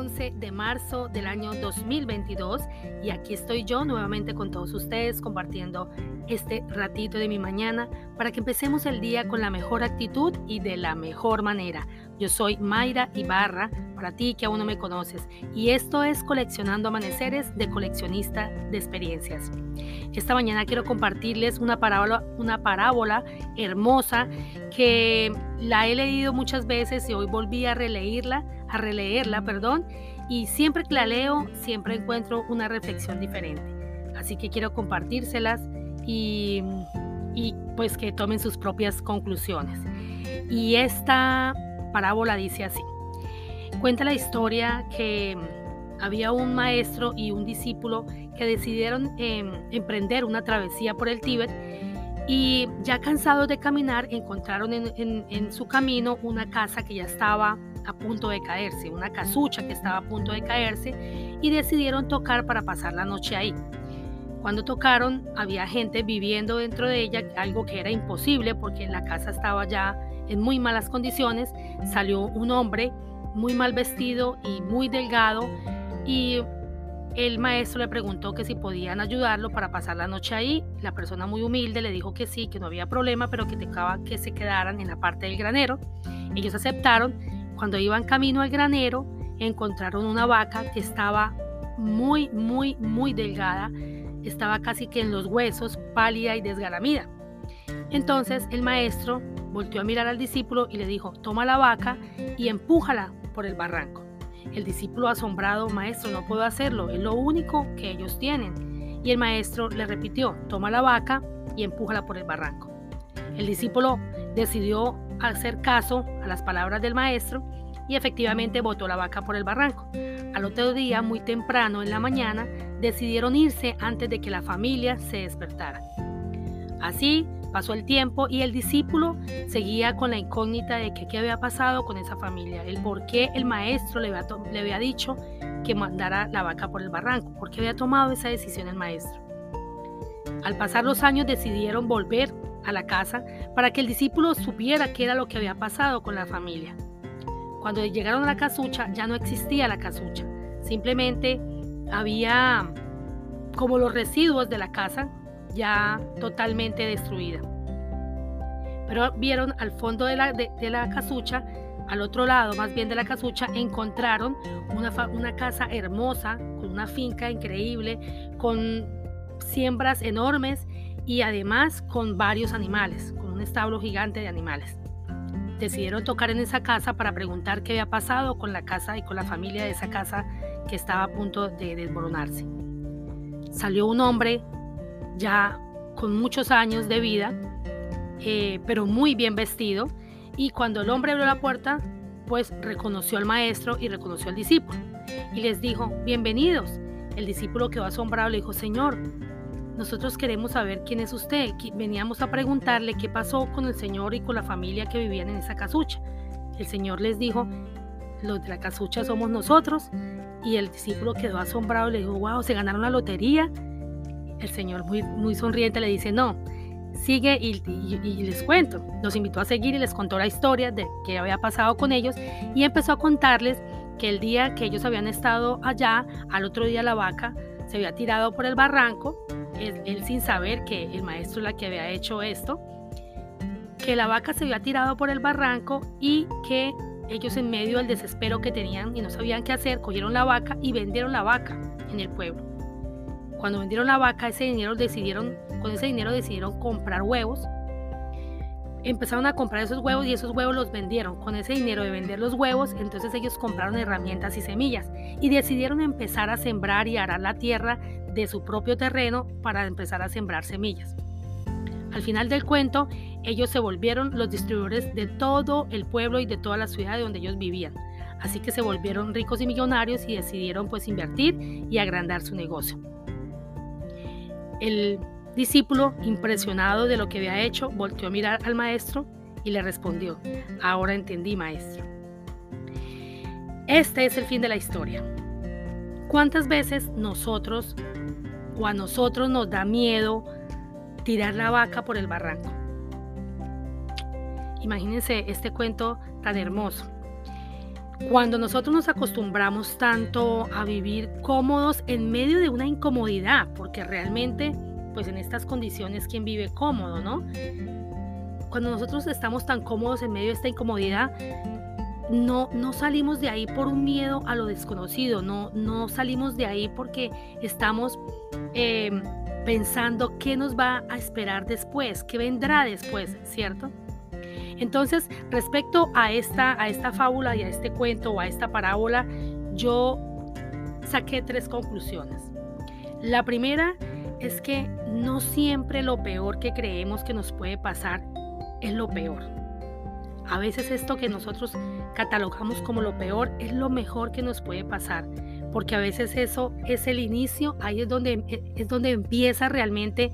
11 de marzo del año 2022 y aquí estoy yo nuevamente con todos ustedes compartiendo este ratito de mi mañana para que empecemos el día con la mejor actitud y de la mejor manera. Yo soy Mayra Ibarra, para ti que aún no me conoces, y esto es Coleccionando Amaneceres de Coleccionista de Experiencias. Esta mañana quiero compartirles una parábola, una parábola hermosa que la he leído muchas veces y hoy volví a releírla a releerla, perdón, y siempre que la leo, siempre encuentro una reflexión diferente. Así que quiero compartírselas y, y pues que tomen sus propias conclusiones. Y esta parábola dice así. Cuenta la historia que había un maestro y un discípulo que decidieron em, emprender una travesía por el Tíbet y ya cansados de caminar encontraron en, en su camino una casa que ya estaba a punto de caerse, una casucha que estaba a punto de caerse y decidieron tocar para pasar la noche ahí. Cuando tocaron había gente viviendo dentro de ella, algo que era imposible porque la casa estaba ya en muy malas condiciones. Salió un hombre muy mal vestido y muy delgado y el maestro le preguntó que si podían ayudarlo para pasar la noche ahí. La persona muy humilde le dijo que sí, que no había problema, pero que tocaba que se quedaran en la parte del granero. Ellos aceptaron cuando iban camino al granero, encontraron una vaca que estaba muy, muy, muy delgada, estaba casi que en los huesos, pálida y desgalamida. Entonces el maestro volteó a mirar al discípulo y le dijo, toma la vaca y empújala por el barranco. El discípulo asombrado, maestro, no puedo hacerlo, es lo único que ellos tienen. Y el maestro le repitió, toma la vaca y empújala por el barranco. El discípulo decidió hacer caso a las palabras del maestro y efectivamente botó la vaca por el barranco. Al otro día, muy temprano en la mañana, decidieron irse antes de que la familia se despertara. Así pasó el tiempo y el discípulo seguía con la incógnita de qué había pasado con esa familia, el por qué el maestro le había, le había dicho que mandara la vaca por el barranco, por qué había tomado esa decisión el maestro. Al pasar los años decidieron volver a la casa para que el discípulo supiera qué era lo que había pasado con la familia. Cuando llegaron a la casucha ya no existía la casucha, simplemente había como los residuos de la casa ya totalmente destruida. Pero vieron al fondo de la, de, la casucha, al otro lado más bien de la casucha, encontraron una, una casa hermosa, con una finca increíble, con siembras enormes y además con varios animales, con un establo gigante de animales. Decidieron tocar en esa casa para preguntar qué había pasado con la casa y con la familia de esa casa que estaba a punto de desmoronarse. Salió un hombre ya con muchos años de vida, eh, pero muy bien vestido, y cuando el hombre abrió la puerta, pues reconoció al maestro y reconoció al discípulo, y les dijo, bienvenidos. El discípulo quedó asombrado, le dijo, Señor, nosotros queremos saber quién es usted. Veníamos a preguntarle qué pasó con el Señor y con la familia que vivían en esa casucha. El Señor les dijo, los de la casucha somos nosotros. Y el discípulo quedó asombrado le dijo, wow, se ganaron la lotería. El Señor muy, sonriente le dice, no, sigue y, y, les cuento. Los invitó a seguir y les contó la historia de qué había pasado con ellos y empezó a contarles que el día que ellos habían estado allá, al otro día la vaca se había tirado por el barranco él, sin saber que el maestro la que había hecho esto, que la vaca se había tirado por el barranco y que ellos en medio del desespero que tenían y no sabían qué hacer, cogieron la vaca y vendieron la vaca en el pueblo. Cuando vendieron la vaca, ese dinero decidieron, con ese dinero decidieron comprar huevos. Empezaron a comprar esos huevos y esos huevos los vendieron. Con ese dinero de vender los huevos, entonces ellos compraron herramientas y semillas y decidieron empezar a sembrar y arar la tierra de su propio terreno para empezar a sembrar semillas. Al final del cuento, ellos se volvieron los distribuidores de todo el pueblo y de toda la ciudad de donde ellos vivían. Así que se volvieron ricos y millonarios y decidieron pues invertir y agrandar su negocio. El discípulo, impresionado de lo que había hecho, volteó a mirar al maestro y le respondió, ahora entendí maestro. Este es el fin de la historia. ¿Cuántas veces nosotros o a nosotros nos da miedo tirar la vaca por el barranco. Imagínense este cuento tan hermoso. Cuando nosotros nos acostumbramos tanto a vivir cómodos en medio de una incomodidad, porque realmente, pues en estas condiciones, ¿quién vive cómodo, no? Cuando nosotros estamos tan cómodos en medio de esta incomodidad, no, no salimos de ahí por un miedo a lo desconocido, no, no salimos de ahí porque estamos em, pensando qué nos va a esperar después, qué vendrá después, ¿cierto? Entonces, respecto a esta, a esta fábula y a este cuento o a esta parábola, yo saqué tres conclusiones. La primera es que no siempre lo peor que creemos que nos puede pasar es lo peor. A veces esto que nosotros catalogamos como lo peor es lo mejor que nos puede pasar, porque a veces eso es el inicio, ahí es donde, es donde empieza realmente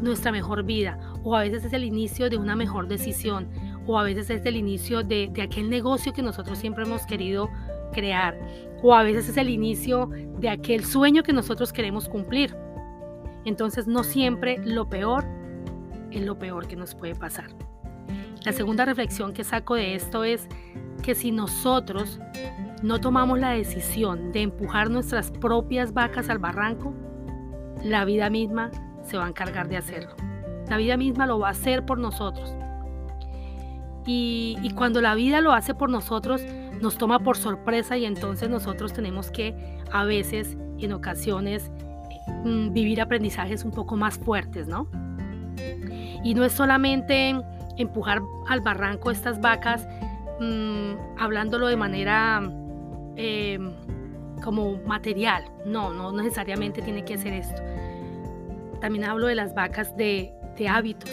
nuestra mejor vida, o a veces es el inicio de una mejor decisión, o a veces es el inicio de, aquel negocio que nosotros siempre hemos querido crear, o a veces es el inicio de aquel sueño que nosotros queremos cumplir. Entonces no siempre lo peor es lo peor que nos puede pasar. La segunda reflexión que saco de esto es que si nosotros no tomamos la decisión de empujar nuestras propias vacas al barranco, la vida misma se va a encargar de hacerlo. La vida misma lo va a hacer por nosotros. Y, cuando la vida lo hace por nosotros, nos toma por sorpresa y entonces nosotros tenemos que a veces, en ocasiones, mm, vivir aprendizajes un poco más fuertes, ¿no? Y no es solamente empujar al barranco estas vacas, mm, hablándolo de manera em, como material. No, no necesariamente tiene que ser esto. También hablo de las vacas de, hábitos.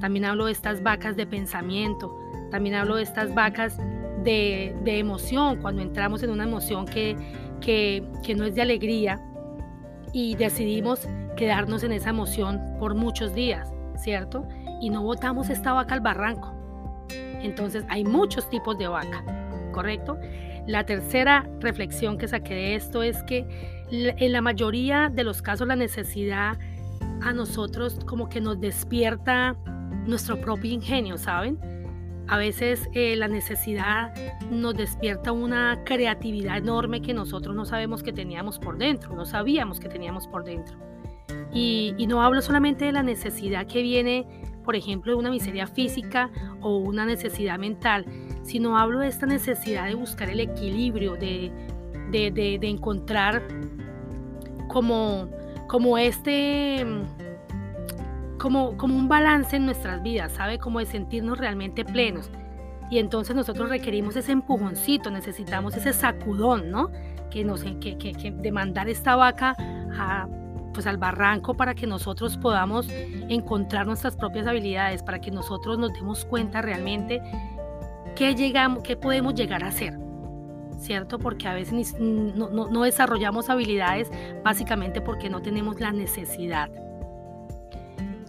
También hablo de estas vacas de pensamiento. También hablo de estas vacas de, emoción, cuando entramos en una emoción que, que, que no es de alegría y decidimos quedarnos en esa emoción por muchos días, ¿cierto? y no botamos esta vaca al barranco. Entonces hay muchos tipos de vaca, ¿correcto? La tercera reflexión que saqué de esto es que en la mayoría de los casos la necesidad a nosotros como que nos despierta nuestro propio ingenio, ¿saben? A veces eh, la necesidad nos despierta una creatividad enorme que nosotros no sabemos que teníamos por dentro, no sabíamos que teníamos por dentro. Y, no hablo solamente de la necesidad que viene por ejemplo, de una miseria física o una necesidad mental, sino hablo de esta necesidad de buscar el equilibrio, de, de, encontrar como, como este, como, como un balance en nuestras vidas, ¿sabe? Como de sentirnos realmente plenos. Y entonces nosotros requerimos ese empujoncito, necesitamos ese sacudón, ¿no? Que nos, que, que, que de mandar esta vaca a pues al barranco para que nosotros podamos encontrar nuestras propias habilidades, para que nosotros nos demos cuenta realmente qué, llegamos, qué podemos llegar a hacer. ¿Cierto? Porque a veces no, no desarrollamos habilidades básicamente porque no tenemos la necesidad.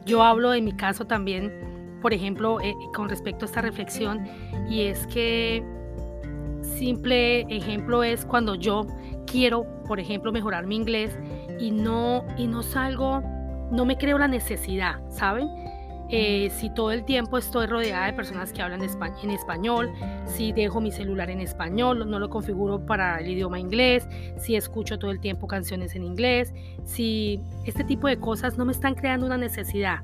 Yo hablo de mi caso también, por ejemplo, eh, con respecto a esta reflexión, y es que simple ejemplo es cuando yo quiero, por ejemplo, mejorar mi inglés y no, y no salgo, no me creo la necesidad, ¿saben? Eh, si todo el tiempo estoy rodeada de personas que hablan en español, si dejo mi celular en español, no lo configuro para el idioma inglés, si escucho todo el tiempo canciones en inglés, si este tipo de cosas no me están creando una necesidad.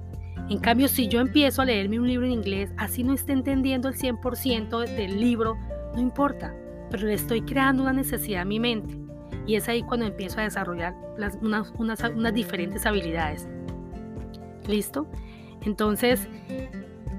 En cambio, si yo empiezo a leerme un libro en inglés, así no esté entendiendo el 100% del libro, no importa, pero le estoy creando una necesidad a mi mente. Y es ahí cuando empiezo a desarrollar las, unas, unas, unas diferentes habilidades. ¿Listo? Entonces,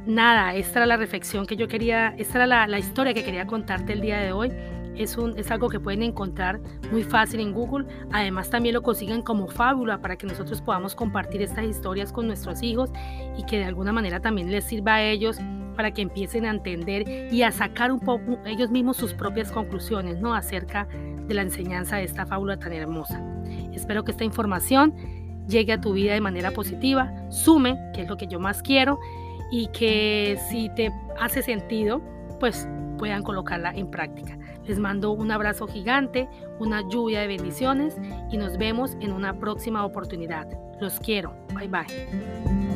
nada, esta era la reflexión que yo quería, esta era la, historia que quería contarte el día de hoy. Es, un, es algo que pueden encontrar muy fácil en Google. Además, también lo consiguen como fábula para que nosotros podamos compartir estas historias con nuestros hijos y que de alguna manera también les sirva a ellos para que empiecen a entender y a sacar un poco ellos mismos sus propias conclusiones ¿no? acerca de la enseñanza de esta fábula tan hermosa. Espero que esta información llegue a tu vida de manera positiva, sume, que es lo que yo más quiero, y que si te hace sentido, pues puedan colocarla en práctica. Les mando un abrazo gigante, una lluvia de bendiciones y nos vemos en una próxima oportunidad. Los quiero. Bye bye.